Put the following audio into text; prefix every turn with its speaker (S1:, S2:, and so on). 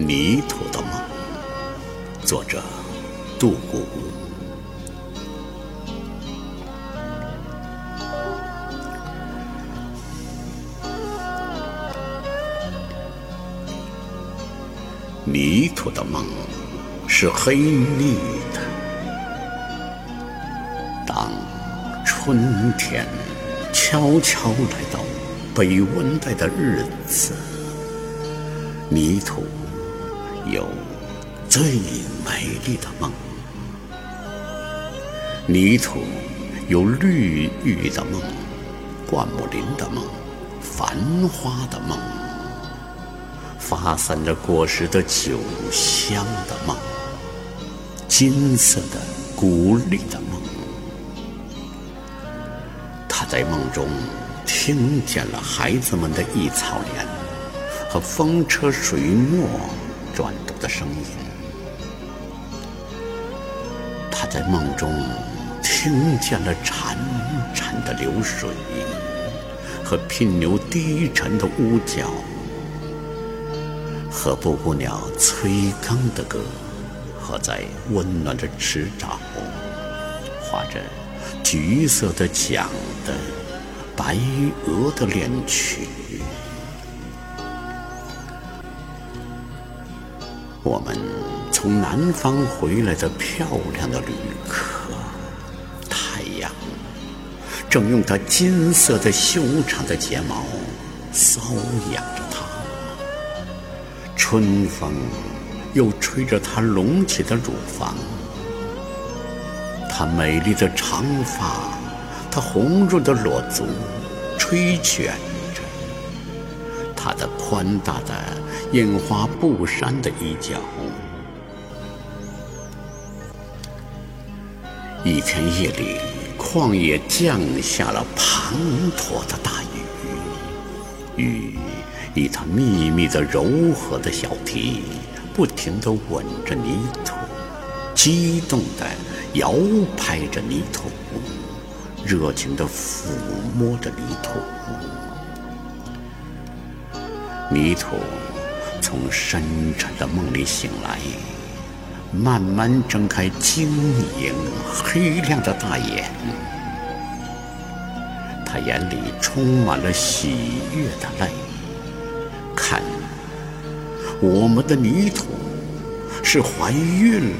S1: 泥土的梦，作者杜谷。泥土的梦是黑绿的。当春天悄悄来到北温带的日子，泥土有最美丽的梦。泥土有绿玉的梦，灌木林的梦，繁花的梦。发散着果实的酒香的梦，金色的谷粒的梦。他在梦中听见了孩子们的一草莲和风车水墨转动的声音。他在梦中听见了潺潺的流水和聘牛低沉的呜叫。和布谷鸟催更的歌，和在温暖的池沼画着橘色的桨的白鹅的恋曲。我们从南方回来的漂亮的旅客，太阳正用它金色的修长的睫毛搔痒着。春风又吹着她隆起的乳房，她美丽的长发，她红润的裸足，吹卷着她的宽大的印花布衫的衣角。一天夜里，旷野降下了滂沱的大雨，雨。以它密密的、柔和的小蹄，不停地吻着泥土，激动地摇拍着泥土，热情地抚摸着泥土。泥土从深沉的梦里醒来，慢慢睁开晶莹黑亮的大眼，他眼里充满了喜悦的泪。看，我们的泥土是怀孕了。